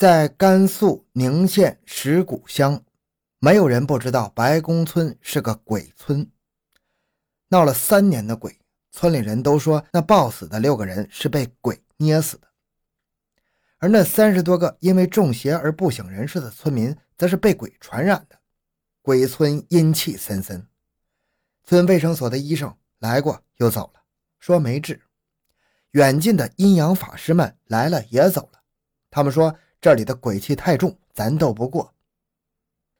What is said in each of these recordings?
在甘肃宁县石鼓乡，没有人不知道白公村是个鬼村。闹了三年的鬼，村里人都说那暴死的六个人是被鬼捏死的，而那三十多个因为中邪而不省人事的村民，则是被鬼传染的。鬼村阴气森森，村卫生所的医生来过又走了，说没治。远近的阴阳法师们来了也走了，他们说。这里的鬼气太重，咱斗不过。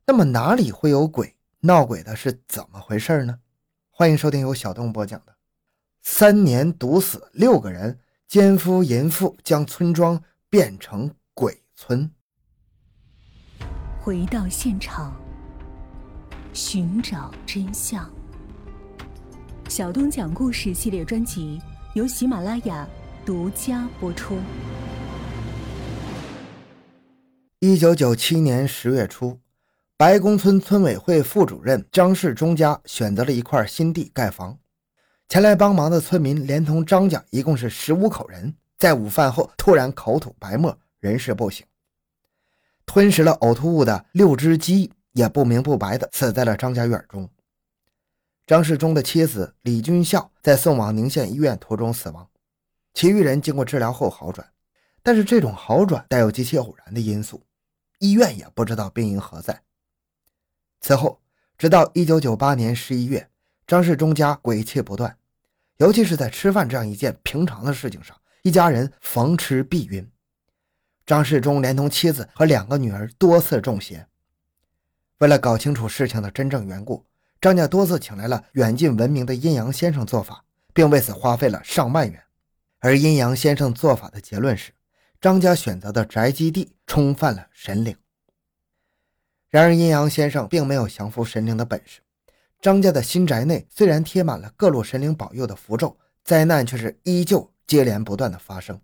那么哪里会有鬼？闹鬼的是怎么回事呢？欢迎收听由小东播讲的《三年毒死六个人，奸夫淫妇将村庄变成鬼村》。回到现场，寻找真相。小东讲故事系列专辑由喜马拉雅独家播出。一九九七年十月初，白公村村委会副主任张世忠家选择了一块新地盖房。前来帮忙的村民连同张家一共是十五口人，在午饭后突然口吐白沫，人事不省。吞食了呕吐物的六只鸡也不明不白地死在了张家院中。张世忠的妻子李军孝在送往宁县医院途中死亡，其余人经过治疗后好转，但是这种好转带有极其偶然的因素。医院也不知道病因何在。此后，直到一九九八年十一月，张世忠家鬼气不断，尤其是在吃饭这样一件平常的事情上，一家人逢吃必晕。张世忠连同妻子和两个女儿多次中邪。为了搞清楚事情的真正缘故，张家多次请来了远近闻名的阴阳先生做法，并为此花费了上万元。而阴阳先生做法的结论是。张家选择的宅基地冲犯了神灵。然而，阴阳先生并没有降服神灵的本事。张家的新宅内虽然贴满了各路神灵保佑的符咒，灾难却是依旧接连不断的发生。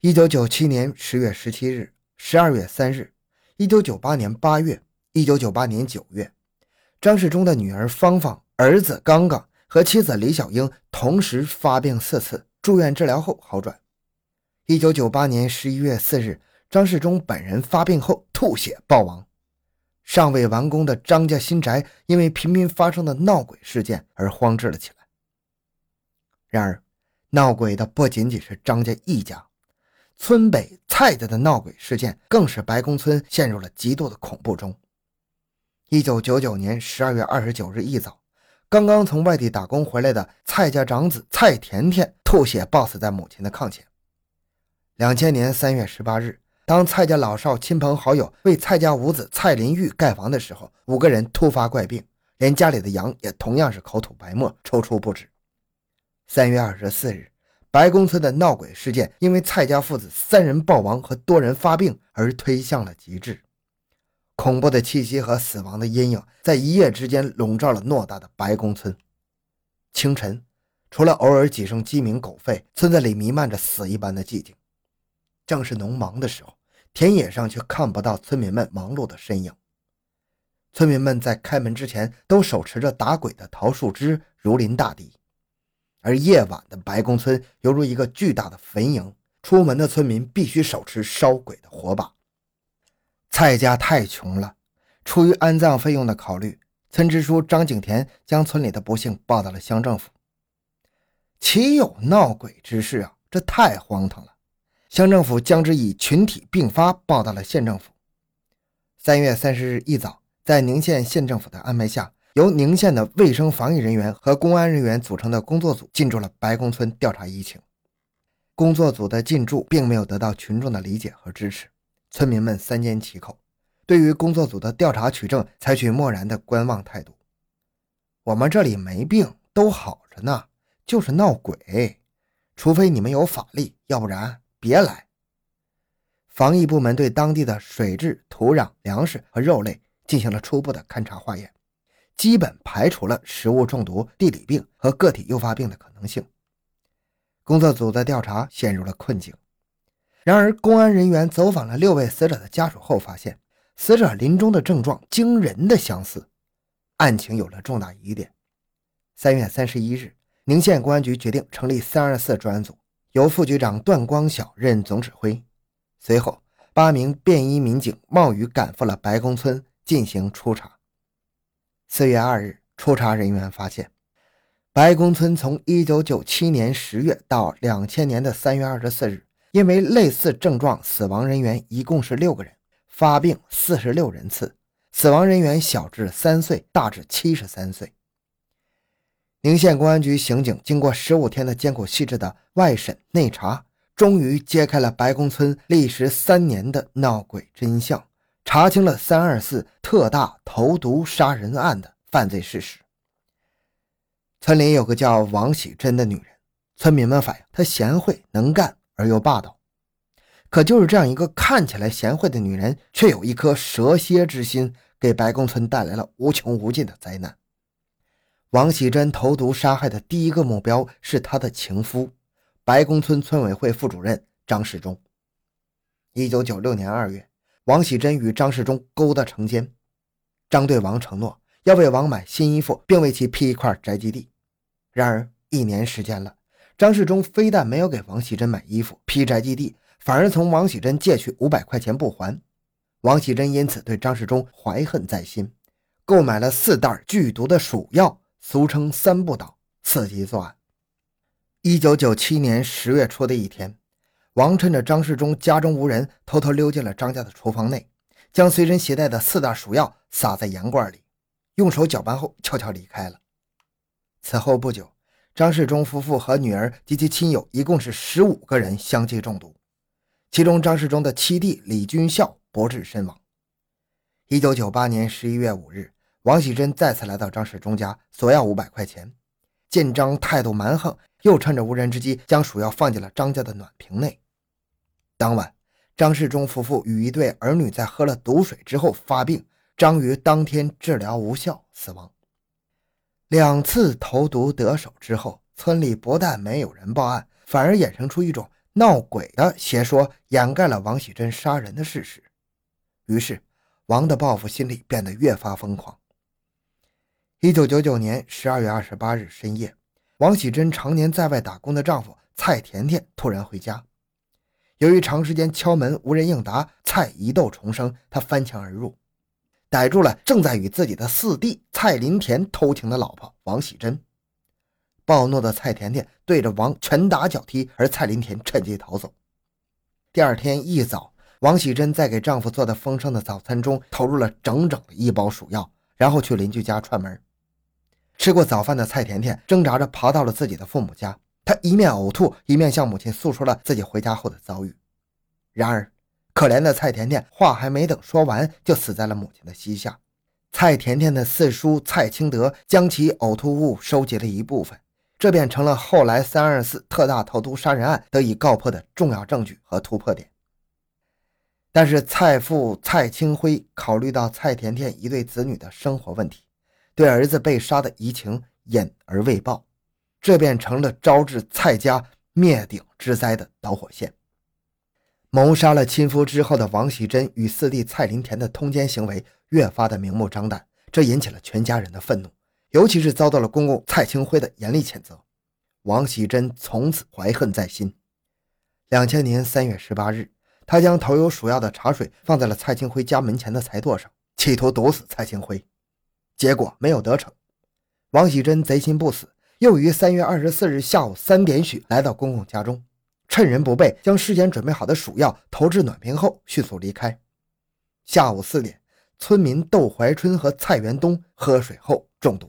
一九九七年十月十七日、十二月三日、一九九八年八月、一九九八年九月，张世忠的女儿芳芳、儿子刚刚和妻子李小英同时发病四次，住院治疗后好转。一九九八年十一月四日，张世忠本人发病后吐血暴亡。尚未完工的张家新宅因为频频发生的闹鬼事件而荒置了起来。然而，闹鬼的不仅仅是张家一家，村北蔡家的闹鬼事件更使白公村陷入了极度的恐怖中。一九九九年十二月二十九日一早，刚刚从外地打工回来的蔡家长子蔡甜甜吐血暴死在母亲的炕前。两千年三月十八日，当蔡家老少亲朋好友为蔡家五子蔡林玉盖房的时候，五个人突发怪病，连家里的羊也同样是口吐白沫、抽搐不止。三月二十四日，白公村的闹鬼事件因为蔡家父子三人暴亡和多人发病而推向了极致，恐怖的气息和死亡的阴影在一夜之间笼罩了偌大的白公村。清晨，除了偶尔几声鸡鸣狗吠，村子里弥漫着死一般的寂静。正是农忙的时候，田野上却看不到村民们忙碌的身影。村民们在开门之前都手持着打鬼的桃树枝，如临大敌。而夜晚的白公村犹如一个巨大的坟茔，出门的村民必须手持烧鬼的火把。蔡家太穷了，出于安葬费用的考虑，村支书张景田将村里的不幸报到了乡政府。岂有闹鬼之事啊！这太荒唐了。乡政府将之以群体并发报到了县政府。三月三十日一早，在宁县县政府的安排下，由宁县的卫生防疫人员和公安人员组成的工作组进驻了白公村调查疫情。工作组的进驻并没有得到群众的理解和支持，村民们三缄其口，对于工作组的调查取证采取漠然的观望态度。我们这里没病，都好着呢，就是闹鬼，除非你们有法力，要不然。别来！防疫部门对当地的水质、土壤、粮食和肉类进行了初步的勘察化验，基本排除了食物中毒、地理病和个体诱发病的可能性。工作组的调查陷入了困境。然而，公安人员走访了六位死者的家属后，发现死者临终的症状惊人的相似，案情有了重大疑点。三月三十一日，宁县公安局决定成立“三二四”专案组。由副局长段光晓任总指挥。随后，八名便衣民警冒雨赶赴了白公村进行初查。四月二日，初查人员发现，白公村从一九九七年十月到两千年的三月二十四日，因为类似症状死亡人员一共是六个人，发病四十六人次，死亡人员小至三岁，大至七十三岁。宁县公安局刑警经过十五天的艰苦细致的外审内查，终于揭开了白公村历时三年的闹鬼真相，查清了三二四特大投毒杀人案的犯罪事实。村里有个叫王喜珍的女人，村民们反映她贤惠能干而又霸道。可就是这样一个看起来贤惠的女人，却有一颗蛇蝎之心，给白公村带来了无穷无尽的灾难。王喜珍投毒杀害的第一个目标是他的情夫，白公村村委会副主任张世忠。一九九六年二月，王喜珍与张世忠勾搭成奸，张对王承诺要为王买新衣服，并为其批一块宅基地。然而一年时间了，张世忠非但没有给王喜珍买衣服、批宅基地，反而从王喜珍借去五百块钱不还。王喜珍因此对张世忠怀恨在心，购买了四袋剧毒的鼠药。俗称“三不倒”，伺机作案。一九九七年十月初的一天，王趁着张世忠家中无人，偷偷溜进了张家的厨房内，将随身携带的四袋鼠药撒在盐罐里，用手搅拌后悄悄离开了。此后不久，张世忠夫妇和女儿及其亲友一共是十五个人相继中毒，其中张世忠的七弟李军孝不治身亡。一九九八年十一月五日。王喜珍再次来到张世忠家索要五百块钱，见张态度蛮横，又趁着无人之机将鼠药放进了张家的暖瓶内。当晚，张世忠夫妇与一对儿女在喝了毒水之后发病，张于当天治疗无效死亡。两次投毒得手之后，村里不但没有人报案，反而衍生出一种闹鬼的邪说，掩盖了王喜珍杀人的事实。于是，王的报复心理变得越发疯狂。一九九九年十二月二十八日深夜，王喜珍常年在外打工的丈夫蔡甜甜突然回家。由于长时间敲门无人应答，蔡疑窦重生，他翻墙而入，逮住了正在与自己的四弟蔡林田偷情的老婆王喜珍。暴怒的蔡甜甜对着王拳打脚踢，而蔡林田趁机逃走。第二天一早，王喜珍在给丈夫做的丰盛的早餐中投入了整整一包鼠药，然后去邻居家串门。吃过早饭的蔡甜甜挣扎着爬到了自己的父母家，她一面呕吐，一面向母亲诉说了自己回家后的遭遇。然而，可怜的蔡甜甜话还没等说完，就死在了母亲的膝下。蔡甜甜的四叔蔡清德将其呕吐物收集了一部分，这便成了后来三二四特大投毒杀人案得以告破的重要证据和突破点。但是，蔡父蔡清辉考虑到蔡甜甜一对子女的生活问题。对儿子被杀的移情隐而未报，这便成了招致蔡家灭顶之灾的导火线。谋杀了亲夫之后的王喜珍与四弟蔡林田的通奸行为越发的明目张胆，这引起了全家人的愤怒，尤其是遭到了公公蔡清辉的严厉谴责。王喜珍从此怀恨在心。两千年三月十八日，他将投有鼠药的茶水放在了蔡清辉家门前的柴垛上，企图毒死蔡清辉。结果没有得逞，王喜珍贼心不死，又于三月二十四日下午三点许来到公公家中，趁人不备，将事先准备好的鼠药投至暖瓶后迅速离开。下午四点，村民窦怀春和蔡元东喝水后中毒。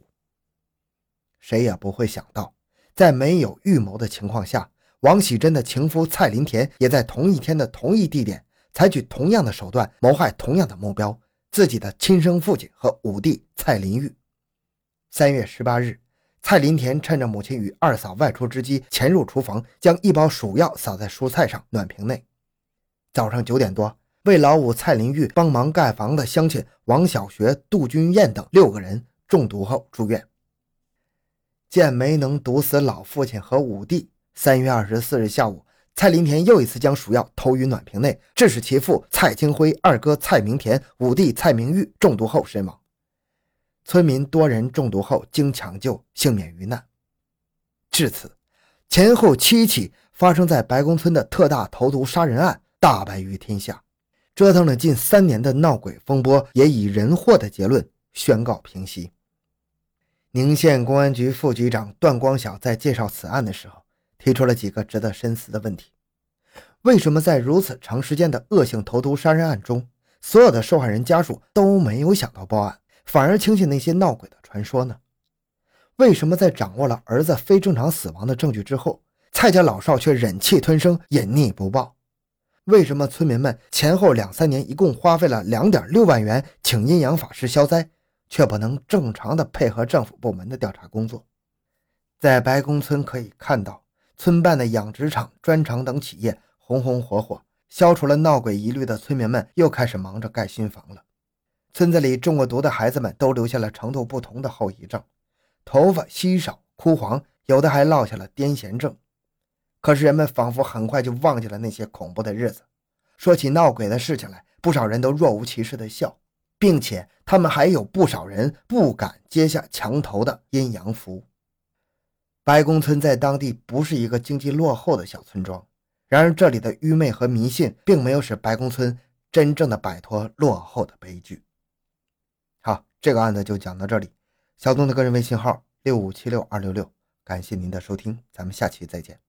谁也不会想到，在没有预谋的情况下，王喜珍的情夫蔡林田也在同一天的同一地点，采取同样的手段谋害同样的目标。自己的亲生父亲和五弟蔡林玉。三月十八日，蔡林田趁着母亲与二嫂外出之机，潜入厨房，将一包鼠药撒在蔬菜上暖瓶内。早上九点多，为老五蔡林玉帮忙盖房的乡亲王小学、杜君燕等六个人中毒后住院。见没能毒死老父亲和五弟，三月二十四日下午。蔡林田又一次将鼠药投于暖瓶内，致使其父蔡清辉、二哥蔡明田、五弟蔡明玉中毒后身亡。村民多人中毒后经抢救幸免于难。至此，前后七起发生在白公村的特大投毒杀人案大白于天下，折腾了近三年的闹鬼风波也以人祸的结论宣告平息。宁县公安局副局长段光晓在介绍此案的时候，提出了几个值得深思的问题：为什么在如此长时间的恶性投毒杀人案中，所有的受害人家属都没有想到报案，反而轻信那些闹鬼的传说呢？为什么在掌握了儿子非正常死亡的证据之后，蔡家老少却忍气吞声、隐匿不报？为什么村民们前后两三年一共花费了两点六万元请阴阳法师消灾，却不能正常的配合政府部门的调查工作？在白宫村可以看到，村办的养殖场、砖厂等企业红红火火，消除了闹鬼疑虑的村民们又开始忙着盖新房了。村子里中过毒的孩子们都留下了程度不同的后遗症，头发稀少、枯黄，有的还落下了癫痫症。可是人们仿佛很快就忘记了那些恐怖的日子，说起闹鬼的事情来，不少人都若无其事的笑，并且他们还有不少人不敢接下墙头的阴阳符。白宫村在当地不是一个经济落后的小村庄，然而这里的愚昧和迷信并没有使白宫村真正的摆脱落后的悲剧。好，这个案子就讲到这里。小东的个人微信号六五七六二六六，感谢您的收听，咱们下期再见。